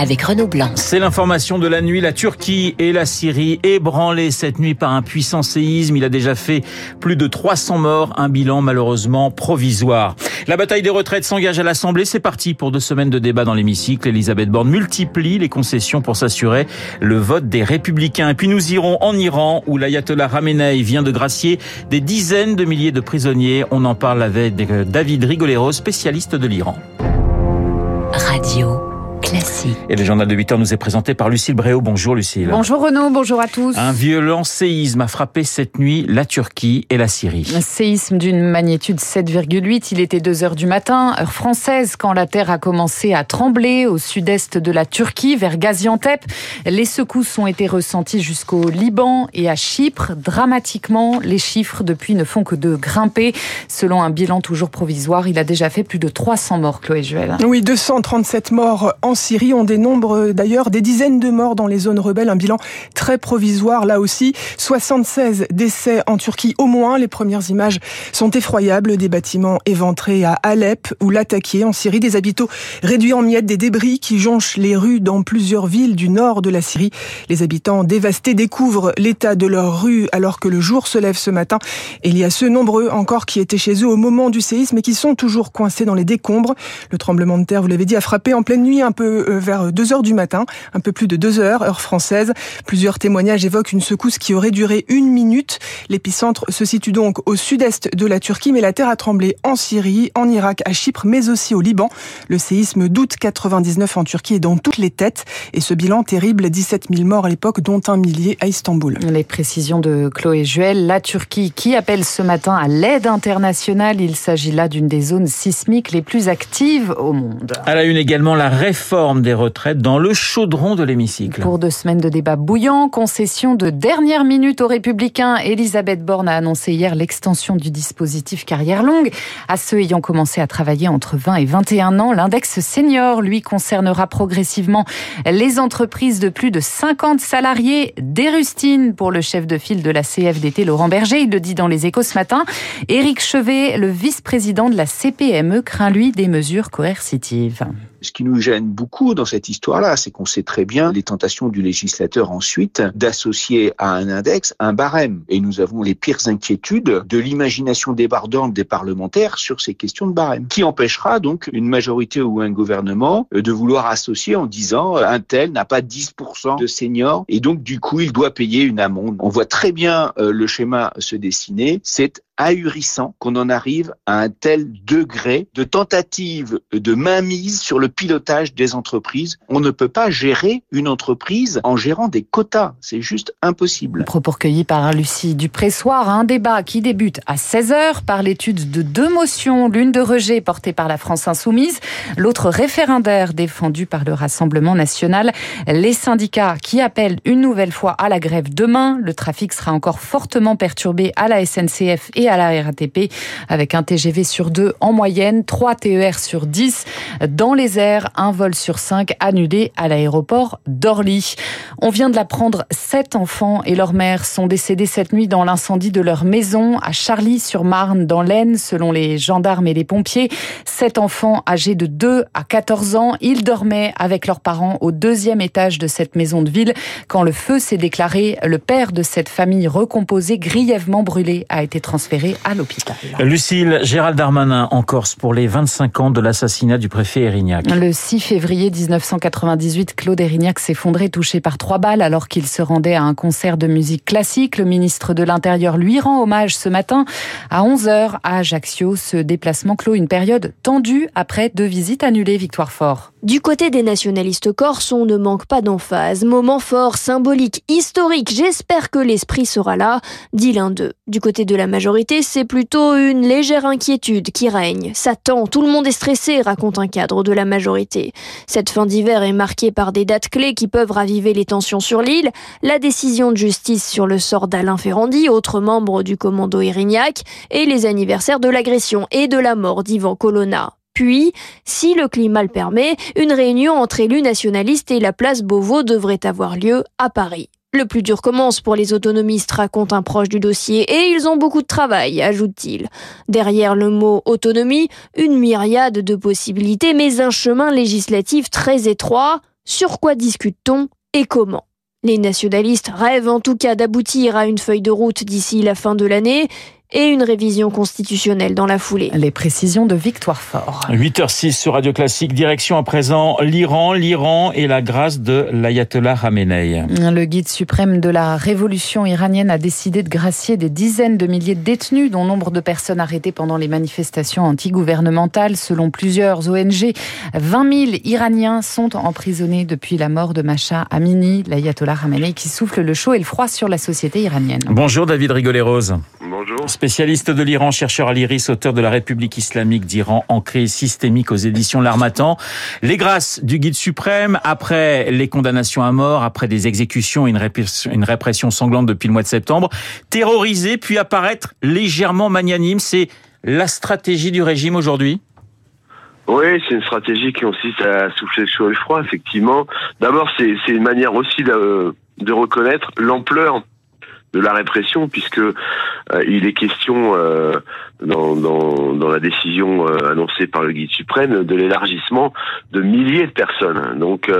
avec Renaud Blanc. C'est l'information de la nuit. La Turquie et la Syrie ébranlées cette nuit par un puissant séisme. Il a déjà fait plus de 300 morts, un bilan malheureusement provisoire. La bataille des retraites s'engage à l'Assemblée. C'est parti pour deux semaines de débat dans l'hémicycle. Elisabeth Borne multiplie les concessions pour s'assurer le vote des républicains. Et puis nous irons en Iran où l'ayatollah Ramenei vient de gracier des dizaines de milliers de prisonniers. On en parle avec David Rigolero, spécialiste de l'Iran. Radio. Classique. Et le journal de 8 heures nous est présenté par Lucille Bréau. Bonjour Lucille. Bonjour Renaud, bonjour à tous. Un violent séisme a frappé cette nuit la Turquie et la Syrie. Un séisme d'une magnitude 7,8. Il était 2 heures du matin, heure française, quand la terre a commencé à trembler au sud-est de la Turquie, vers Gaziantep. Les secousses ont été ressenties jusqu'au Liban et à Chypre. Dramatiquement, les chiffres depuis ne font que de grimper. Selon un bilan toujours provisoire, il a déjà fait plus de 300 morts, Chloé Juel. Oui, 237 morts en Syrie. On dénombre d'ailleurs des dizaines de morts dans les zones rebelles. Un bilan très provisoire là aussi. 76 décès en Turquie au moins. Les premières images sont effroyables. Des bâtiments éventrés à Alep ou l'attaqué en Syrie. Des habitants réduits en miettes, des débris qui jonchent les rues dans plusieurs villes du nord de la Syrie. Les habitants dévastés découvrent l'état de leurs rues alors que le jour se lève ce matin. Il y a ceux nombreux encore qui étaient chez eux au moment du séisme et qui sont toujours coincés dans les décombres. Le tremblement de terre, vous l'avez dit, a frappé en pleine nuit un peu euh, vers 2 heures du matin, un peu plus de 2 heures, heure française. Plusieurs témoignages évoquent une secousse qui aurait duré une minute. L'épicentre se situe donc au sud-est de la Turquie, mais la terre a tremblé en Syrie, en Irak, à Chypre, mais aussi au Liban. Le séisme d'août 99 en Turquie est dans toutes les têtes. Et ce bilan terrible, 17 000 morts à l'époque, dont un millier à Istanbul. Les précisions de Chloé Juel. La Turquie qui appelle ce matin à l'aide internationale. Il s'agit là d'une des zones sismiques les plus actives au monde. À la une également, la réforme des retraites dans le chaudron de l'hémicycle. Pour deux semaines de débats bouillants, concession de dernière minute aux Républicains, Elisabeth Borne a annoncé hier l'extension du dispositif carrière longue à ceux ayant commencé à travailler entre 20 et 21 ans. L'index senior, lui, concernera progressivement les entreprises de plus de 50 salariés. Des pour le chef de file de la CFDT, Laurent Berger. Il le dit dans les échos ce matin. Éric Chevet, le vice-président de la CPME, craint lui des mesures coercitives. Ce qui nous gêne beaucoup dans cette histoire-là, c'est qu'on sait très bien les tentations du législateur ensuite d'associer à un index un barème. Et nous avons les pires inquiétudes de l'imagination débordante des parlementaires sur ces questions de barème. Qui empêchera donc une majorité ou un gouvernement de vouloir associer en disant un tel n'a pas 10% de seniors et donc du coup il doit payer une amende? On voit très bien euh, le schéma se dessiner. C'est ahurissant qu'on en arrive à un tel degré de tentative de mainmise sur le pilotage des entreprises. On ne peut pas gérer une entreprise en gérant des quotas. C'est juste impossible. Propos recueillis par Lucie Dupressoir. Un débat qui débute à 16h par l'étude de deux motions. L'une de rejet portée par la France Insoumise, l'autre référendaire défendu par le Rassemblement National. Les syndicats qui appellent une nouvelle fois à la grève demain. Le trafic sera encore fortement perturbé à la SNCF et à la RATP avec un TGV sur deux en moyenne, 3 TER sur 10 dans les airs, un vol sur 5 annulé à l'aéroport d'Orly. On vient de l'apprendre, sept enfants et leur mère sont décédés cette nuit dans l'incendie de leur maison à Charlie-sur-Marne dans l'Aisne selon les gendarmes et les pompiers. Sept enfants âgés de 2 à 14 ans, ils dormaient avec leurs parents au deuxième étage de cette maison de ville quand le feu s'est déclaré. Le père de cette famille recomposée grièvement brûlé a été transféré à l'hôpital. Lucille, Gérald Darmanin en Corse pour les 25 ans de l'assassinat du préfet Erignac. Le 6 février 1998, Claude Erignac s'effondrait touché par trois balles alors qu'il se rendait à un concert de musique classique. Le ministre de l'Intérieur lui rend hommage ce matin à 11h à Ajaccio. Ce déplacement clôt une période tendue après deux visites annulées. Victoire Fort. Du côté des nationalistes corses, on ne manque pas d'emphase. Moment fort, symbolique, historique. J'espère que l'esprit sera là, dit l'un d'eux. Du côté de la majorité, c'est plutôt une légère inquiétude qui règne. Ça tend, tout le monde est stressé, raconte un cadre de la majorité. Cette fin d'hiver est marquée par des dates clés qui peuvent raviver les tensions sur l'île. La décision de justice sur le sort d'Alain Ferrandi, autre membre du commando Erignac, et les anniversaires de l'agression et de la mort d'Ivan Colonna. Puis, si le climat le permet, une réunion entre élus nationalistes et la place Beauvau devrait avoir lieu à Paris. Le plus dur commence pour les autonomistes, raconte un proche du dossier, et ils ont beaucoup de travail, ajoute-t-il. Derrière le mot autonomie, une myriade de possibilités, mais un chemin législatif très étroit. Sur quoi discute-t-on et comment? Les nationalistes rêvent en tout cas d'aboutir à une feuille de route d'ici la fin de l'année et une révision constitutionnelle dans la foulée. Les précisions de Victoire Fort. 8h06 sur Radio Classique, direction à présent l'Iran, l'Iran et la grâce de l'ayatollah Khamenei. Le guide suprême de la révolution iranienne a décidé de gracier des dizaines de milliers de détenus, dont nombre de personnes arrêtées pendant les manifestations antigouvernementales. Selon plusieurs ONG, 20 000 Iraniens sont emprisonnés depuis la mort de Masha Amini, l'ayatollah Khamenei, qui souffle le chaud et le froid sur la société iranienne. Bonjour David Rigolet-Rose. Bonjour. Spécialiste de l'Iran, chercheur à l'IRIS, auteur de la République islamique d'Iran en crise systémique aux éditions L'Armatan. Les grâces du guide suprême, après les condamnations à mort, après des exécutions et une répression, sanglante depuis le mois de septembre, terroriser puis apparaître légèrement magnanime, c'est la stratégie du régime aujourd'hui? Oui, c'est une stratégie qui consiste à souffler le chaud et le froid, effectivement. D'abord, c'est une manière aussi de reconnaître l'ampleur de la répression, puisque euh, il est question euh, dans, dans, dans, la décision euh, annoncée par le guide suprême de l'élargissement de milliers de personnes. Donc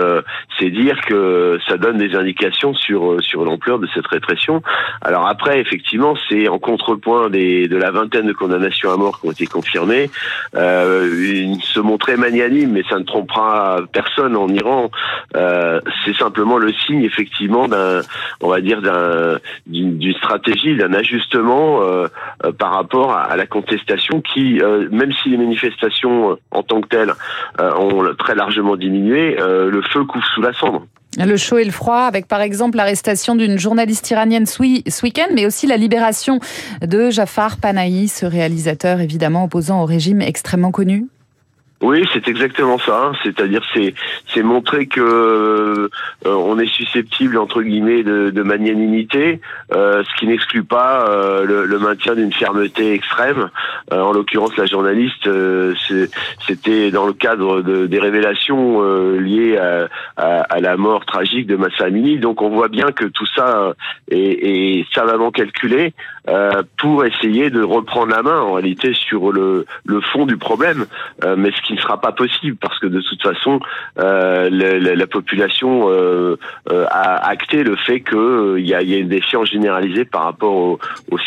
c'est dire que ça donne des indications sur sur l'ampleur de cette répression. Alors après, effectivement, c'est en contrepoint des, de la vingtaine de condamnations à mort qui ont été confirmées, se montrer magnanime, mais ça ne trompera personne en Iran. c'est simplement le signe effectivement d'un, on va dire d'un d'une stratégie, d'un ajustement euh, euh, par rapport à, la contestation qui, euh, même si les manifestations en tant que telles ont très largement diminué, le feu couvre sous la cendre. Le chaud et le froid, avec par exemple l'arrestation d'une journaliste iranienne ce week-end, mais aussi la libération de Jafar Panahi, ce réalisateur évidemment opposant au régime extrêmement connu. Oui, c'est exactement ça. Hein. C'est-à-dire, c'est c'est montrer que euh, on est susceptible entre guillemets de, de magnanimité, euh, ce qui n'exclut pas euh, le, le, maintien d'une fermeté extrême. Euh, en l'occurrence, la journaliste, c'était dans le cadre de, des révélations liées à, à, à, la mort tragique de Massa Amini. Donc, on voit bien que tout ça est, est savamment calculé pour essayer de reprendre la main en réalité sur le, le fond du problème. mais ne sera pas possible parce que de toute façon, euh, la, la, population euh, euh, a acté le fait qu'il y, a, y a une défiance généralisée par rapport au,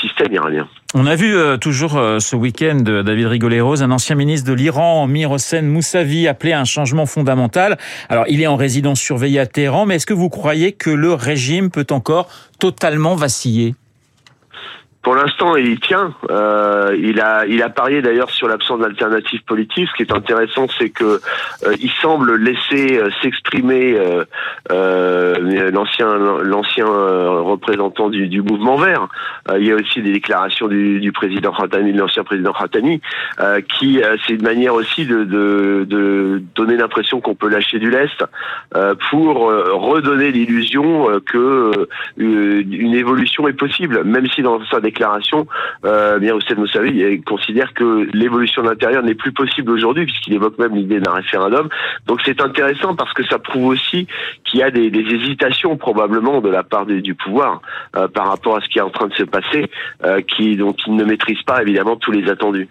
système iranien. On a vu toujours ce week-end David Rigoleros, un ancien ministre de l'Iran, Mir Hossein Moussavi, appelé à un changement fondamental. Alors, il est en résidence surveillée à Téhéran, mais est-ce que vous croyez que le régime peut encore totalement vaciller? Pour l'instant, il tient. Euh, il a, il a parié d'ailleurs sur l'absence d'alternative politique. Ce qui est intéressant, c'est que euh, il semble laisser euh, s'exprimer euh, euh, l'ancien, l'ancien représentant du, du, mouvement vert. il y a aussi des déclarations du, du président Khatami, de l'ancien président Khatami, qui c'est une manière aussi de, de, de donner l'impression qu'on peut lâcher du lest pour redonner l'illusion que une évolution est possible, même si dans sa euh, bien Hussein Moussavi considère que l'évolution de l'intérieur n'est plus possible aujourd'hui, puisqu'il évoque même l'idée d'un référendum. Donc c'est intéressant parce que ça prouve aussi qu'il y a des, des, hésitations probablement de la part des, du pouvoir euh, par rapport à ce qui est en train de se passer, euh, qui, dont il ne maîtrise pas évidemment tous les attendus.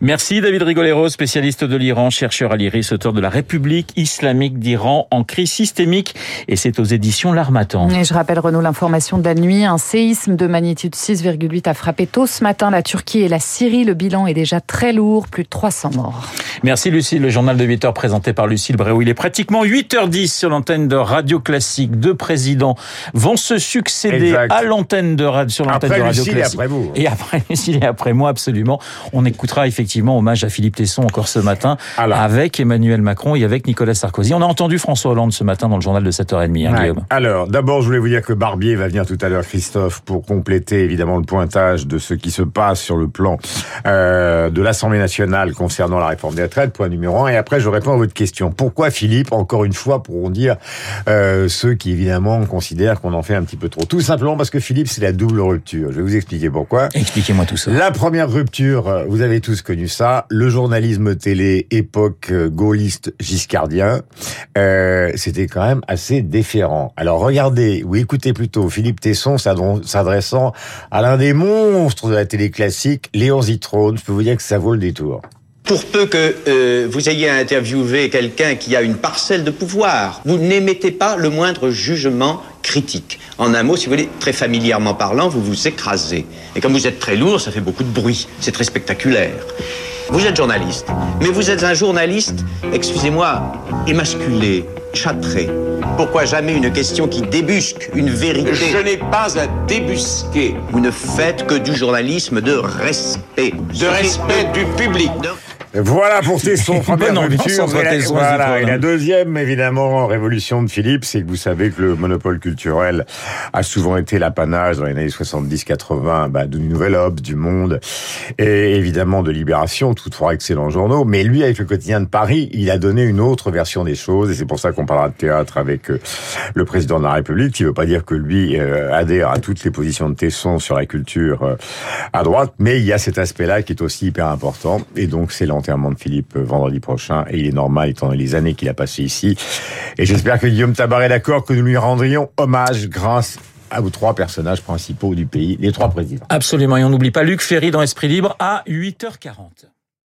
Merci David Rigolero, spécialiste de l'Iran, chercheur à l'IRIS, auteur de la République islamique d'Iran en crise systémique. Et c'est aux éditions L'Armatan. Et je rappelle Renaud l'information de la nuit. Un séisme de magnitude 6,8 a frappé tôt ce matin la Turquie et la Syrie. Le bilan est déjà très lourd, plus de 300 morts. Merci Lucille. Le journal de 8 heures présenté par Lucille Bréau. Il est pratiquement 8h10 sur l'antenne de Radio Classique. Deux présidents vont se succéder à l'antenne de, sur l'antenne de Radio Classique. Et après vous. Et après Lucille et après moi, absolument. On écoutera effectivement hommage à Philippe Tesson encore ce matin Alors. avec Emmanuel Macron et avec Nicolas Sarkozy. On a entendu François Hollande ce matin dans le journal de 7h30, hein, ouais. Alors, d'abord, je voulais vous dire que Barbier va venir tout à l'heure, Christophe, pour compléter évidemment le pointage davantage de ce qui se passe sur le plan euh, de l'Assemblée nationale concernant la réforme des retraites, point numéro un. Et après, je réponds à votre question. Pourquoi Philippe, encore une fois, pourront dire euh, ceux qui évidemment considèrent qu'on en fait un petit peu trop? Tout simplement parce que Philippe, c'est la double rupture. Je vais vous expliquer pourquoi. Expliquez-moi tout ça. La première rupture, euh, vous avez tous connu ça, le journalisme télé époque gaulliste giscardien, euh, c'était quand même assez déférent. Alors regardez, ou écoutez plutôt Philippe Tesson s'adressant à l'un des monstres de la télé classique, Léon Zitrone, je peux vous dire que ça vaut le détour. Pour peu que euh, vous ayez interviewé quelqu'un qui a une parcelle de pouvoir, vous n'émettez pas le moindre jugement critique. En un mot, si vous voulez, très familièrement parlant, vous vous écrasez. Et comme vous êtes très lourd, ça fait beaucoup de bruit. C'est très spectaculaire. Vous êtes journaliste, mais vous êtes un journaliste, excusez-moi, émasculé, châtré. Pourquoi jamais une question qui débusque une vérité Je n'ai pas à débusquer. Vous ne faites que du journalisme de respect. De respect du public. Voilà pour Tesson, première rupture. Et la, voilà, et la deuxième, évidemment, révolution de Philippe, c'est que vous savez que le monopole culturel a souvent été l'apanage dans les années 70-80 bah, du Nouvel Obs, du Monde, et évidemment de Libération, tous trois excellents journaux. Mais lui, avec le quotidien de Paris, il a donné une autre version des choses, et c'est pour ça qu'on parlera de théâtre avec euh, le président de la République, qui veut pas dire que lui euh, adhère à toutes les positions de Tesson sur la culture euh, à droite, mais il y a cet aspect-là qui est aussi hyper important, et donc c'est l'enterrement de Philippe vendredi prochain, et il est normal étant les années qu'il a passées ici. Et j'espère que Guillaume Tabar est d'accord que nous lui rendrions hommage grâce à vos trois personnages principaux du pays, les trois présidents. Absolument, et on n'oublie pas Luc Ferry dans Esprit Libre à 8h40.